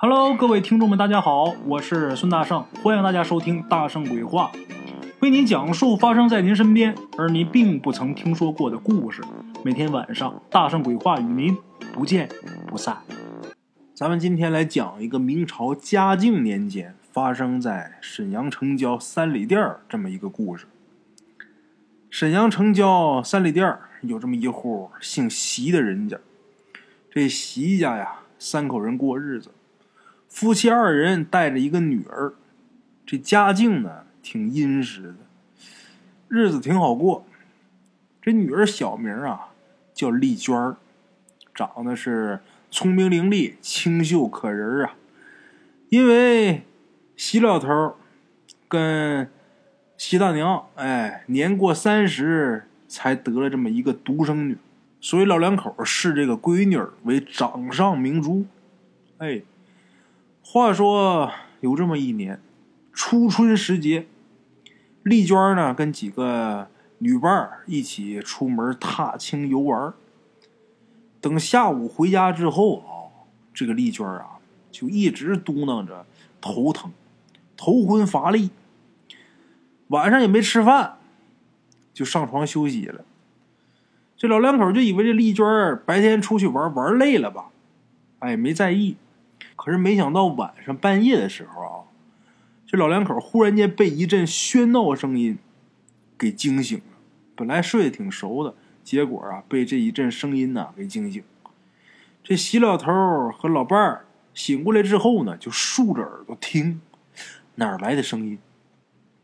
Hello，各位听众们，大家好，我是孙大圣，欢迎大家收听《大圣鬼话》，为您讲述发生在您身边而您并不曾听说过的故事。每天晚上，《大圣鬼话》与您不见不散。咱们今天来讲一个明朝嘉靖年间发生在沈阳城郊三里店儿这么一个故事。沈阳城郊三里店儿有这么一户姓席的人家，这席家呀，三口人过日子。夫妻二人带着一个女儿，这家境呢挺殷实的，日子挺好过。这女儿小名啊叫丽娟儿，长得是聪明伶俐、清秀可人啊。因为席老头跟席大娘哎年过三十才得了这么一个独生女，所以老两口视这个闺女为掌上明珠。哎。话说有这么一年，初春时节，丽娟呢跟几个女伴一起出门踏青游玩。等下午回家之后啊，这个丽娟啊就一直嘟囔着头疼、头昏乏力，晚上也没吃饭，就上床休息了。这老两口就以为这丽娟白天出去玩玩累了吧，哎，没在意。可是没想到晚上半夜的时候啊，这老两口忽然间被一阵喧闹声音给惊醒了。本来睡得挺熟的，结果啊被这一阵声音呐给惊醒。这席老头和老伴儿醒过来之后呢，就竖着耳朵听哪儿来的声音。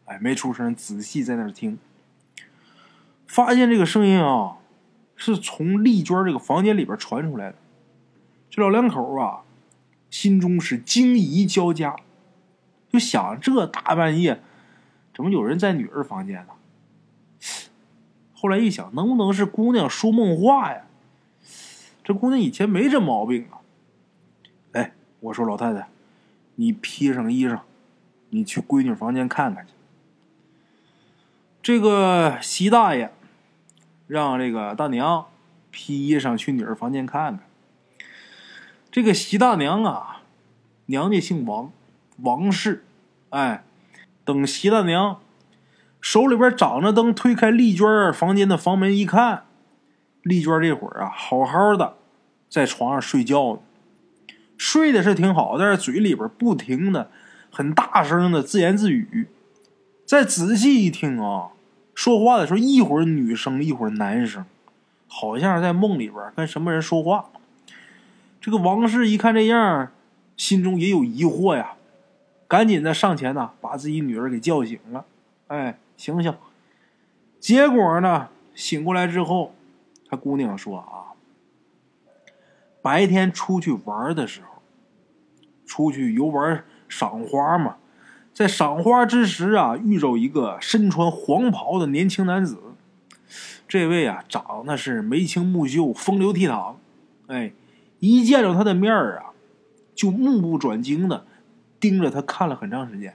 哎，没出声，仔细在那儿听，发现这个声音啊是从丽娟这个房间里边传出来的。这老两口啊。心中是惊疑交加，就想这大半夜怎么有人在女儿房间呢？后来一想，能不能是姑娘说梦话呀？这姑娘以前没这毛病啊。哎，我说老太太，你披上衣裳，你去闺女房间看看去。这个席大爷让这个大娘披衣裳去女儿房间看看。这个席大娘啊，娘家姓王，王氏。哎，等席大娘手里边掌着灯推开丽娟房间的房门一看，丽娟这会儿啊，好好的在床上睡觉呢，睡的是挺好，但是嘴里边不停的很大声的自言自语。再仔细一听啊，说话的时候一会儿女生一会儿男生，好像是在梦里边跟什么人说话。这个王氏一看这样，心中也有疑惑呀，赶紧的上前呢，把自己女儿给叫醒了。哎，醒醒！结果呢，醒过来之后，他姑娘说啊，白天出去玩的时候，出去游玩赏花嘛，在赏花之时啊，遇着一个身穿黄袍的年轻男子。这位啊，长得是眉清目秀，风流倜傥，哎。一见着他的面儿啊，就目不转睛的盯着他看了很长时间。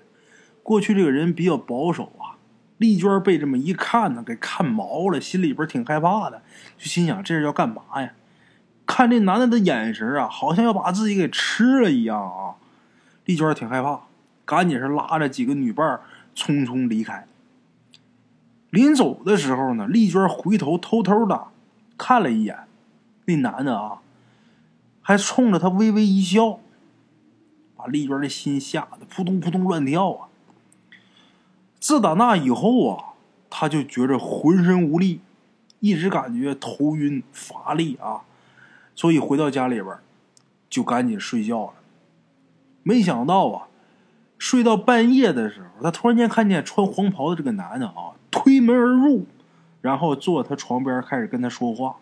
过去这个人比较保守啊，丽娟被这么一看呢，给看毛了，心里边挺害怕的，就心想这是要干嘛呀？看这男的的眼神啊，好像要把自己给吃了一样啊！丽娟挺害怕，赶紧是拉着几个女伴匆匆离开。临走的时候呢，丽娟回头偷偷的看了一眼那男的啊。还冲着他微微一笑，把丽娟的心吓得扑通扑通乱跳啊！自打那以后啊，他就觉着浑身无力，一直感觉头晕乏力啊，所以回到家里边就赶紧睡觉了。没想到啊，睡到半夜的时候，他突然间看见穿黄袍的这个男的啊，推门而入，然后坐他床边开始跟他说话。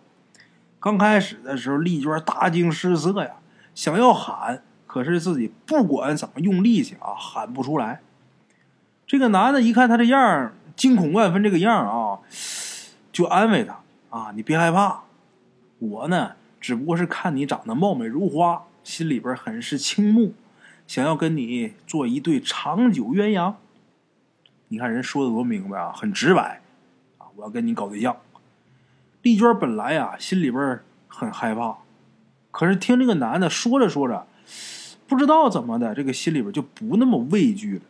刚开始的时候，丽娟大惊失色呀，想要喊，可是自己不管怎么用力气啊，喊不出来。这个男的一看他这样，惊恐万分，这个样啊，就安慰他啊：“你别害怕，我呢，只不过是看你长得貌美如花，心里边很是倾慕，想要跟你做一对长久鸳鸯。你看人说的多明白啊，很直白啊，我要跟你搞对象。”丽娟本来呀，心里边很害怕，可是听这个男的说着说着，不知道怎么的，这个心里边就不那么畏惧了。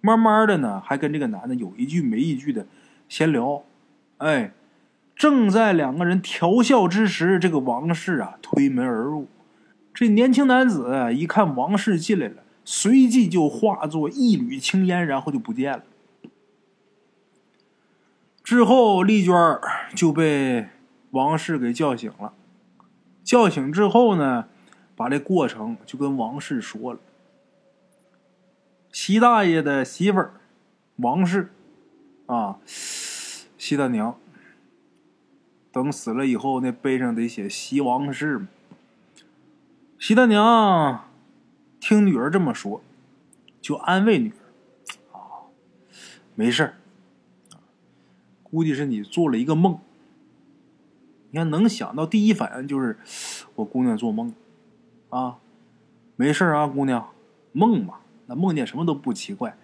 慢慢的呢，还跟这个男的有一句没一句的闲聊。哎，正在两个人调笑之时，这个王氏啊推门而入。这年轻男子一看王氏进来了，随即就化作一缕青烟，然后就不见了。之后，丽娟就被王氏给叫醒了。叫醒之后呢，把这过程就跟王氏说了。习大爷的媳妇儿王氏啊，习大娘。等死了以后，那碑上得写习王氏嘛。习大娘听女儿这么说，就安慰女儿：“啊，没事儿。”估计是你做了一个梦，你看能想到第一反应就是我姑娘做梦，啊，没事啊，姑娘，梦嘛，那梦见什么都不奇怪。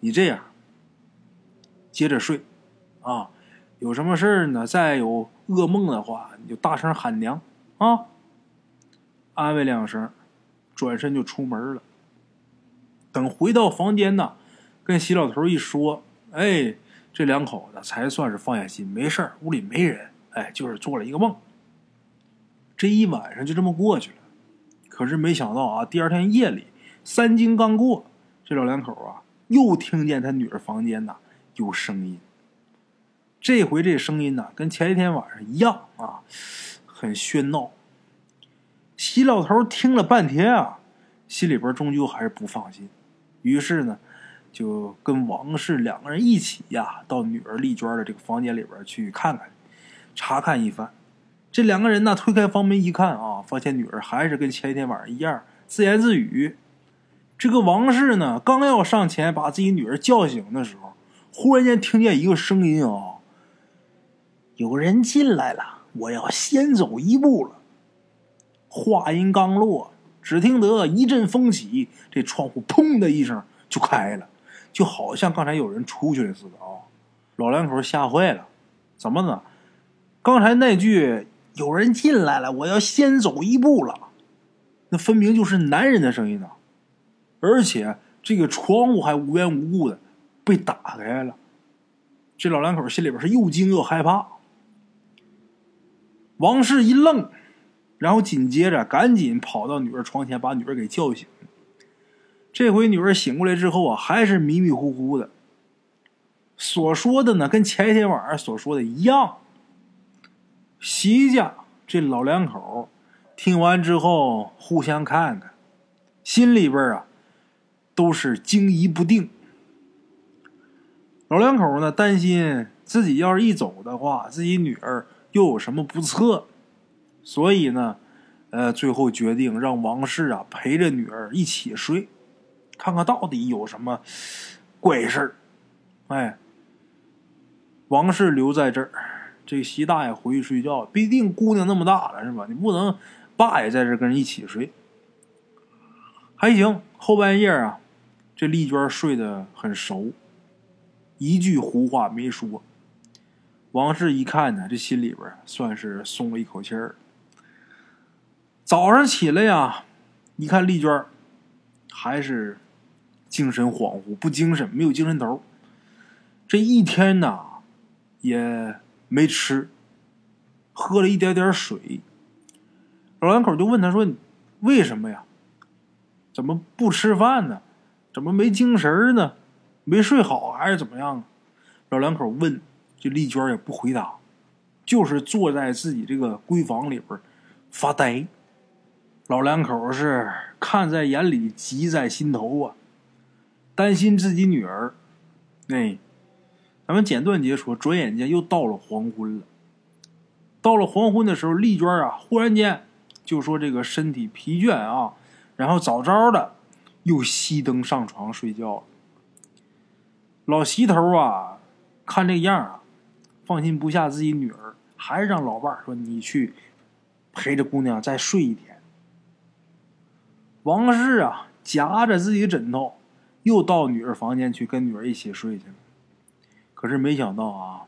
你这样，接着睡，啊，有什么事儿呢？再有噩梦的话，你就大声喊娘啊，安慰两声，转身就出门了。等回到房间呢，跟席老头一说，哎。这两口子才算是放下心，没事屋里没人，哎，就是做了一个梦。这一晚上就这么过去了。可是没想到啊，第二天夜里三更刚过，这老两口啊又听见他女儿房间呐有声音。这回这声音呐跟前一天晚上一样啊，很喧闹。席老头听了半天啊，心里边终究还是不放心，于是呢。就跟王氏两个人一起呀，到女儿丽娟的这个房间里边去看看，查看一番。这两个人呢，推开房门一看啊，发现女儿还是跟前一天晚上一样自言自语。这个王氏呢，刚要上前把自己女儿叫醒的时候，忽然间听见一个声音啊：“有人进来了，我要先走一步了。”话音刚落，只听得一阵风起，这窗户砰的一声就开了。就好像刚才有人出去了似的啊！老两口吓坏了，怎么呢？刚才那句“有人进来了，我要先走一步了”，那分明就是男人的声音啊！而且这个窗户还无缘无故的被打开了，这老两口心里边是又惊又害怕。王氏一愣，然后紧接着赶紧跑到女儿床前，把女儿给叫醒。这回女儿醒过来之后啊，还是迷迷糊糊的。所说的呢，跟前一天晚上所说的一样。席家这老两口听完之后，互相看看，心里边啊都是惊疑不定。老两口呢，担心自己要是一走的话，自己女儿又有什么不测，所以呢，呃，最后决定让王氏啊陪着女儿一起睡。看看到底有什么怪事儿？哎，王氏留在这儿，这习大爷回去睡觉。毕竟姑娘那么大了，是吧？你不能爸也在这跟人一起睡。还行，后半夜啊，这丽娟睡得很熟，一句胡话没说。王氏一看呢，这心里边算是松了一口气儿。早上起来呀，一看丽娟还是。精神恍惚，不精神，没有精神头。这一天呢，也没吃，喝了一点点水。老两口就问他说：“为什么呀？怎么不吃饭呢？怎么没精神呢？没睡好还是怎么样？”老两口问，这丽娟也不回答，就是坐在自己这个闺房里边发呆。老两口是看在眼里，急在心头啊。担心自己女儿，哎，咱们简短结说，转眼间又到了黄昏了。到了黄昏的时候，丽娟啊，忽然间就说这个身体疲倦啊，然后早早的又熄灯上床睡觉了。老席头啊，看这样啊，放心不下自己女儿，还是让老伴说你去陪着姑娘再睡一天。王氏啊，夹着自己枕头。又到女儿房间去跟女儿一起睡去了，可是没想到啊，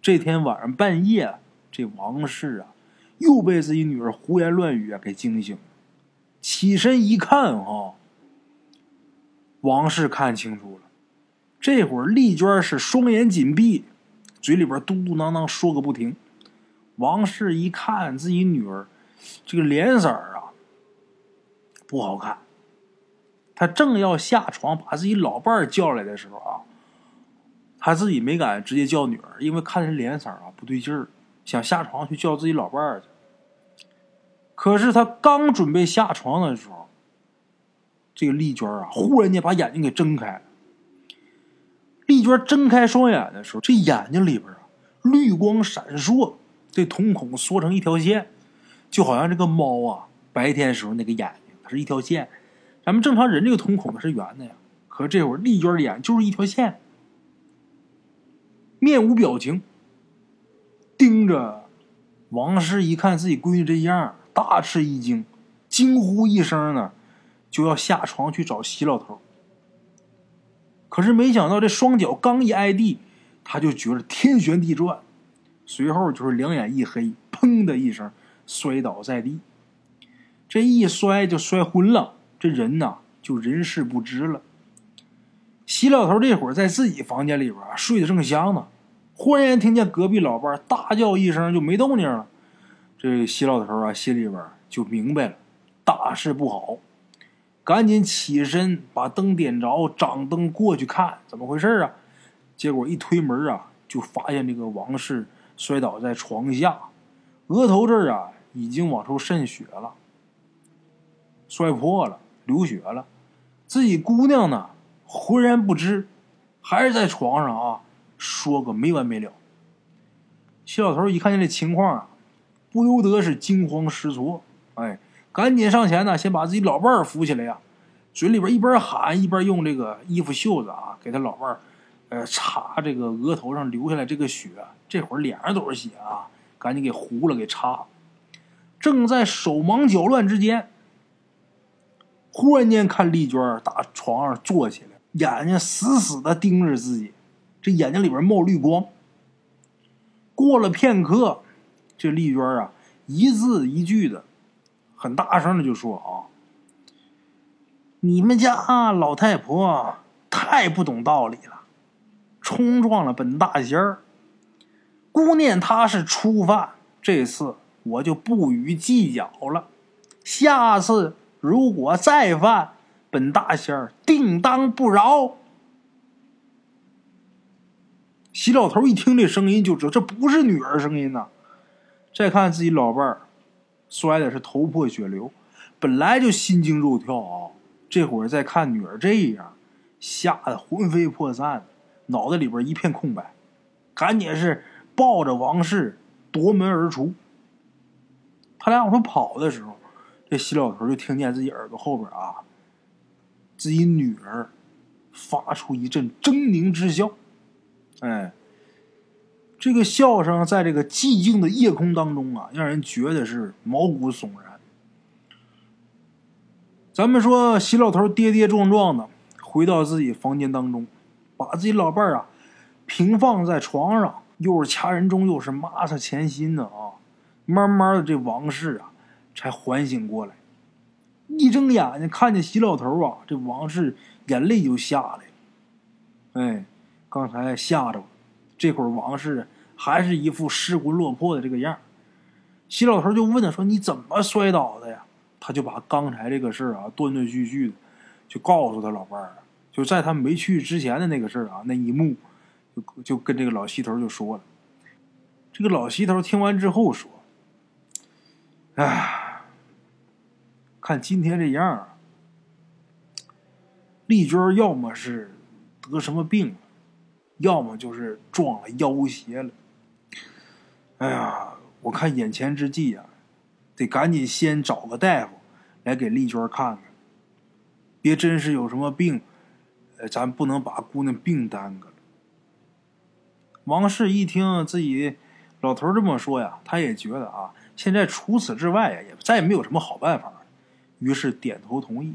这天晚上半夜，这王氏啊又被自己女儿胡言乱语啊给惊醒了，起身一看，哈，王氏看清楚了。这会儿丽娟是双眼紧闭，嘴里边嘟嘟囔囔说个不停。王氏一看自己女儿这个脸色儿啊，不好看。他正要下床把自己老伴儿叫来的时候啊，他自己没敢直接叫女儿，因为看人脸色啊不对劲儿，想下床去叫自己老伴儿去。可是他刚准备下床的时候，这个丽娟啊，忽然间把眼睛给睁开了。丽娟睁开双眼的时候，这眼睛里边啊，绿光闪烁，这瞳孔缩成一条线，就好像这个猫啊，白天时候那个眼睛，它是一条线。咱们正常人这个瞳孔是圆的呀，可这会儿丽娟的眼就是一条线，面无表情，盯着王氏。一看自己闺女这样，大吃一惊，惊呼一声呢，就要下床去找席老头。可是没想到这双脚刚一挨地，他就觉得天旋地转，随后就是两眼一黑，砰的一声摔倒在地，这一摔就摔昏了。这人呐，就人事不知了。席老头这会儿在自己房间里边睡得正香呢，忽然听见隔壁老伴大叫一声，就没动静了。这西老头啊，心里边就明白了，大事不好，赶紧起身把灯点着，掌灯过去看怎么回事啊。结果一推门啊，就发现这个王氏摔倒在床下，额头这儿啊已经往出渗血了，摔破了。流血了，自己姑娘呢，浑然不知，还是在床上啊，说个没完没了。谢老头一看见这情况啊，不由得是惊慌失措，哎，赶紧上前呢，先把自己老伴儿扶起来呀，嘴里边一边喊一边用这个衣服袖子啊，给他老伴儿，呃，擦这个额头上流下来这个血，这会儿脸上都是血啊，赶紧给糊了，给擦。正在手忙脚乱之间。忽然间，看丽娟打床上坐起来，眼睛死死的盯着自己，这眼睛里边冒绿光。过了片刻，这丽娟啊，一字一句的，很大声的就说：“啊，你们家老太婆太不懂道理了，冲撞了本大仙儿。姑念她是初犯，这次我就不予计较了，下次。”如果再犯，本大仙儿定当不饶。席老头一听这声音，就知道这不是女儿声音呐。再看自己老伴儿，摔的是头破血流，本来就心惊肉跳啊。这会儿再看女儿这样，吓得魂飞魄散，脑袋里边一片空白，赶紧是抱着王氏夺门而出。他俩往出跑的时候。这席老头就听见自己耳朵后边啊，自己女儿发出一阵狰狞之笑，哎，这个笑声在这个寂静的夜空当中啊，让人觉得是毛骨悚然。咱们说，席老头跌跌撞撞的回到自己房间当中，把自己老伴儿啊平放在床上，又是掐人中，又是抹他前心的啊，慢慢的这王氏啊。才缓醒过来，一睁眼睛看见席老头啊，这王氏眼泪就下来了。哎，刚才吓着了，这会儿王氏还是一副失魂落魄的这个样儿。西老头就问他说：“你怎么摔倒的呀？”他就把刚才这个事儿啊，断断续续的就告诉他老伴儿了。就在他没去之前的那个事儿啊，那一幕，就就跟这个老西头就说了。这个老西头听完之后说：“哎。”看今天这样，丽娟要么是得什么病了，要么就是撞了妖邪了。哎呀，我看眼前之计啊，得赶紧先找个大夫来给丽娟看看，别真是有什么病，呃，咱不能把姑娘病耽搁了。王氏一听自己老头这么说呀，他也觉得啊，现在除此之外呀，也再也没有什么好办法了。于是点头同意。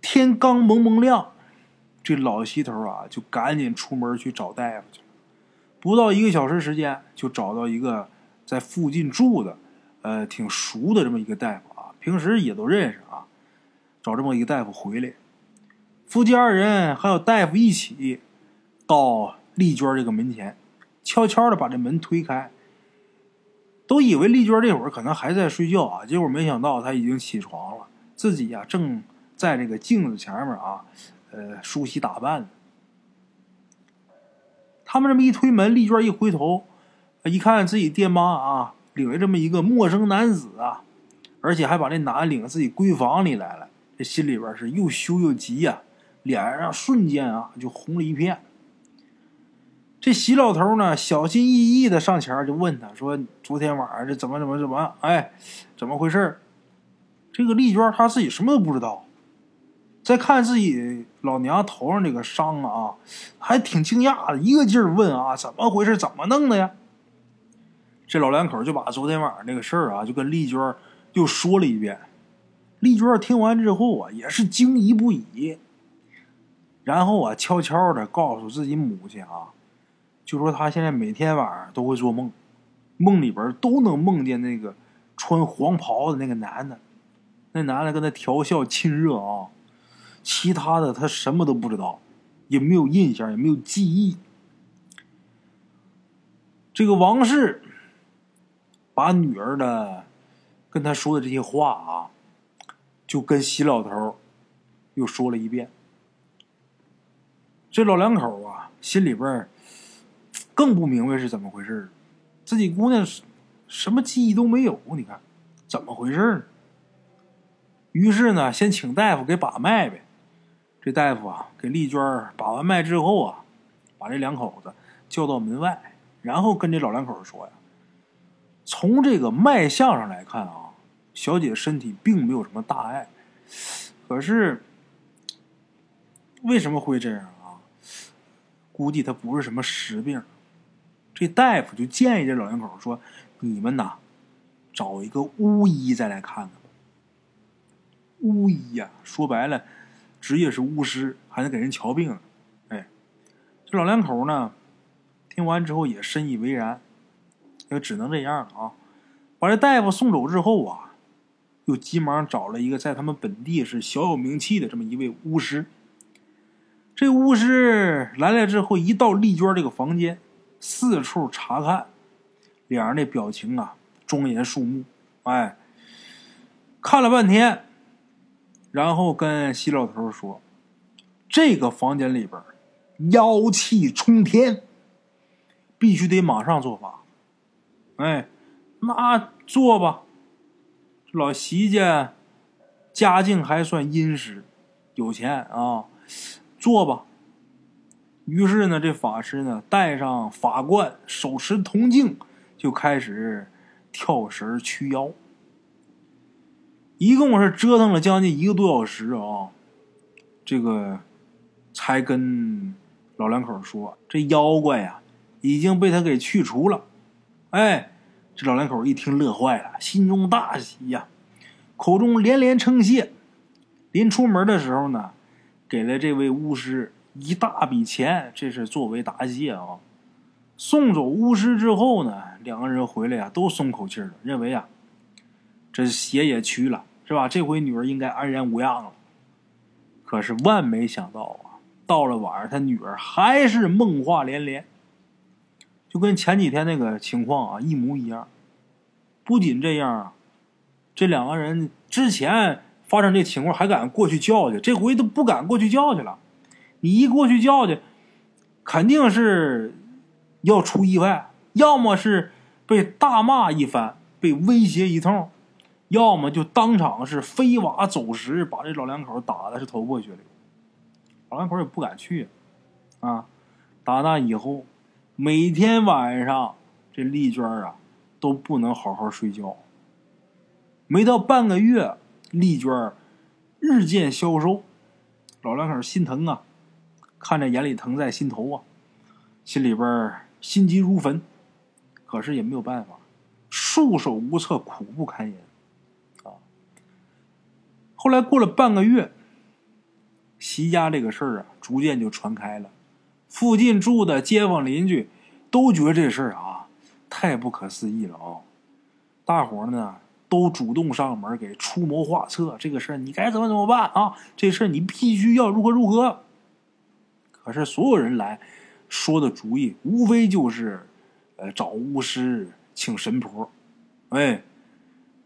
天刚蒙蒙亮，这老西头啊就赶紧出门去找大夫去了。不到一个小时时间，就找到一个在附近住的，呃，挺熟的这么一个大夫啊，平时也都认识啊。找这么一个大夫回来，夫妻二人还有大夫一起到丽娟这个门前，悄悄的把这门推开。都以为丽娟这会儿可能还在睡觉啊，结果没想到她已经起床了，自己呀正在这个镜子前面啊，呃梳洗打扮。他们这么一推门，丽娟一回头，一看自己爹妈啊，领着这么一个陌生男子啊，而且还把这男领自己闺房里来了，这心里边是又羞又急呀，脸上瞬间啊就红了一片。这喜老头呢，小心翼翼的上前就问他说：“昨天晚上这怎么怎么怎么？哎，怎么回事？”这个丽娟她自己什么都不知道。再看自己老娘头上这个伤啊，还挺惊讶的，一个劲儿问啊，怎么回事？怎么弄的呀？这老两口就把昨天晚上那个事儿啊，就跟丽娟又说了一遍。丽娟听完之后啊，也是惊疑不已。然后啊，悄悄的告诉自己母亲啊，就说她现在每天晚上都会做梦，梦里边都能梦见那个穿黄袍的那个男的，那男的跟她调笑亲热啊。其他的他什么都不知道，也没有印象，也没有记忆。这个王氏把女儿的跟他说的这些话啊，就跟喜老头又说了一遍。这老两口啊，心里边更不明白是怎么回事自己姑娘什么记忆都没有，你看怎么回事呢？于是呢，先请大夫给把脉呗。这大夫啊，给丽娟把完脉之后啊，把这两口子叫到门外，然后跟这老两口说呀：“从这个脉象上来看啊，小姐身体并没有什么大碍，可是为什么会这样啊？估计她不是什么实病。”这大夫就建议这老两口说：“你们呐，找一个巫医再来看看。巫医呀，说白了。”职业是巫师，还能给人瞧病，哎，这老两口呢，听完之后也深以为然，也只能这样了啊。把这大夫送走之后啊，又急忙找了一个在他们本地是小有名气的这么一位巫师。这巫师来了之后，一到丽娟这个房间，四处查看，脸上那表情啊，庄严肃穆，哎，看了半天。然后跟西老头说：“这个房间里边妖气冲天，必须得马上做法。”哎，那做吧。老席家家境还算殷实，有钱啊，做吧。于是呢，这法师呢带上法冠，手持铜镜，就开始跳绳驱妖。一共是折腾了将近一个多小时啊，这个才跟老两口说，这妖怪呀已经被他给去除了。哎，这老两口一听乐坏了，心中大喜呀，口中连连称谢。临出门的时候呢，给了这位巫师一大笔钱，这是作为答谢啊。送走巫师之后呢，两个人回来呀都松口气了，认为啊，这邪也去了。是吧？这回女儿应该安然无恙了。可是万没想到啊，到了晚上，他女儿还是梦话连连，就跟前几天那个情况啊一模一样。不仅这样啊，这两个人之前发生这情况还敢过去叫去，这回都不敢过去叫去了。你一过去叫去，肯定是要出意外，要么是被大骂一番，被威胁一通。要么就当场是飞瓦走石，把这老两口打的是头破血流。老两口也不敢去，啊！打那以后，每天晚上这丽娟啊都不能好好睡觉。没到半个月，丽娟日渐消瘦，老两口心疼啊，看着眼里疼在心头啊，心里边心急如焚，可是也没有办法，束手无策，苦不堪言。后来过了半个月，席家这个事儿啊，逐渐就传开了。附近住的街坊邻居都觉得这事儿啊太不可思议了啊！大伙儿呢都主动上门给出谋划策，这个事儿你该怎么怎么办啊？这事儿你必须要如何如何。可是所有人来说的主意，无非就是呃找巫师、请神婆。哎，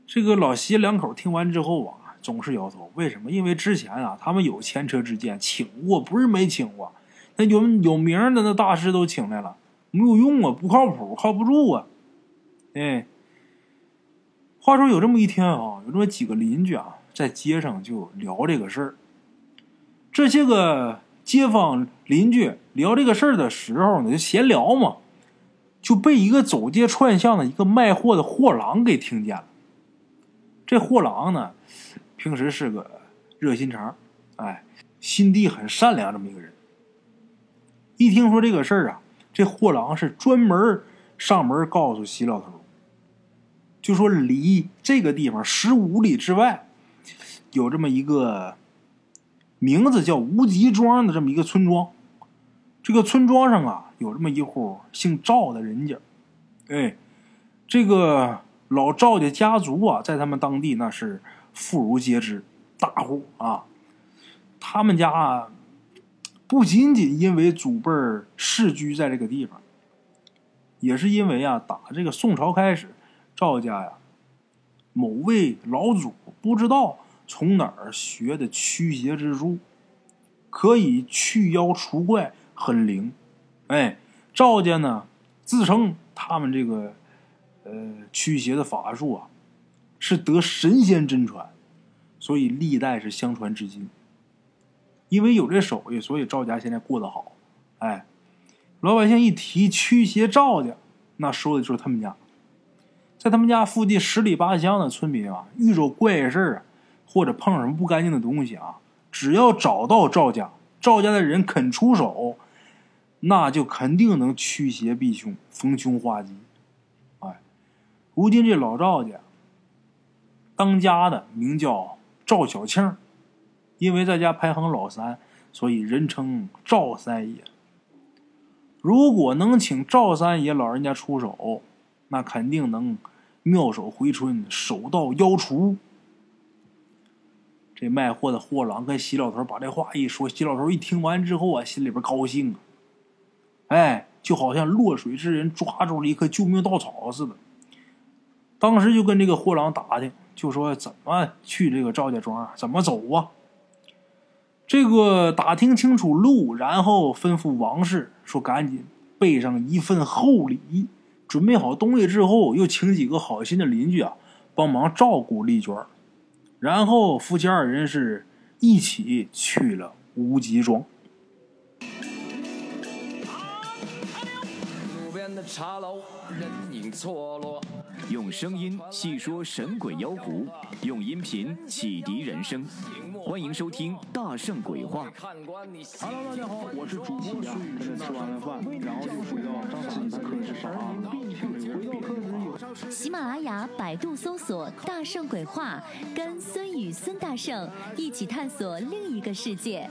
这个老席两口听完之后啊，总是摇头。为什么？因为之前啊，他们有前车之鉴，请过，不是没请过。那有有名的那大师都请来了，没有用啊，不靠谱，靠不住啊。哎。话说有这么一天啊，有这么几个邻居啊，在街上就聊这个事儿。这些个街坊邻居聊这个事儿的时候呢，就闲聊嘛，就被一个走街串巷的一个卖货的货郎给听见了。这货郎呢，平时是个热心肠，哎，心地很善良这么一个人。一听说这个事儿啊，这货郎是专门上门告诉席老头。就说离这个地方十五里之外，有这么一个名字叫无极庄的这么一个村庄。这个村庄上啊，有这么一户姓赵的人家。哎，这个老赵家家族啊，在他们当地那是妇孺皆知，大户啊。他们家不仅仅因为祖辈世居在这个地方，也是因为啊，打这个宋朝开始。赵家呀，某位老祖不知道从哪儿学的驱邪之术，可以去妖除怪，很灵。哎，赵家呢自称他们这个呃驱邪的法术啊，是得神仙真传，所以历代是相传至今。因为有这手艺，所以赵家现在过得好。哎，老百姓一提驱邪赵家，那说的就是他们家。在他们家附近十里八乡的村民啊，遇着怪事啊，或者碰上什么不干净的东西啊，只要找到赵家，赵家的人肯出手，那就肯定能驱邪避凶、逢凶化吉。哎，如今这老赵家当家的名叫赵小庆，因为在家排行老三，所以人称赵三爷。如果能请赵三爷老人家出手，那肯定能。妙手回春，手到妖除。这卖货的货郎跟席老头把这话一说，席老头一听完之后啊，心里边高兴啊，哎，就好像落水之人抓住了一棵救命稻草似的。当时就跟这个货郎打听，就说怎么去这个赵家庄啊，怎么走啊？这个打听清楚路，然后吩咐王氏说：“赶紧备上一份厚礼。”准备好东西之后，又请几个好心的邻居啊帮忙照顾丽娟然后夫妻二人是一起去了无极庄。的茶楼，人影错落。用声音细说神鬼妖狐，用音频启迪人生。欢迎收听《大圣鬼话》。Hello，大家好，我是主播孙宇，吃完了饭，然后就回到自己的课室上啊。喜马拉雅、百度搜索“大圣鬼话”，跟孙宇、孙大圣一起探索另一个世界。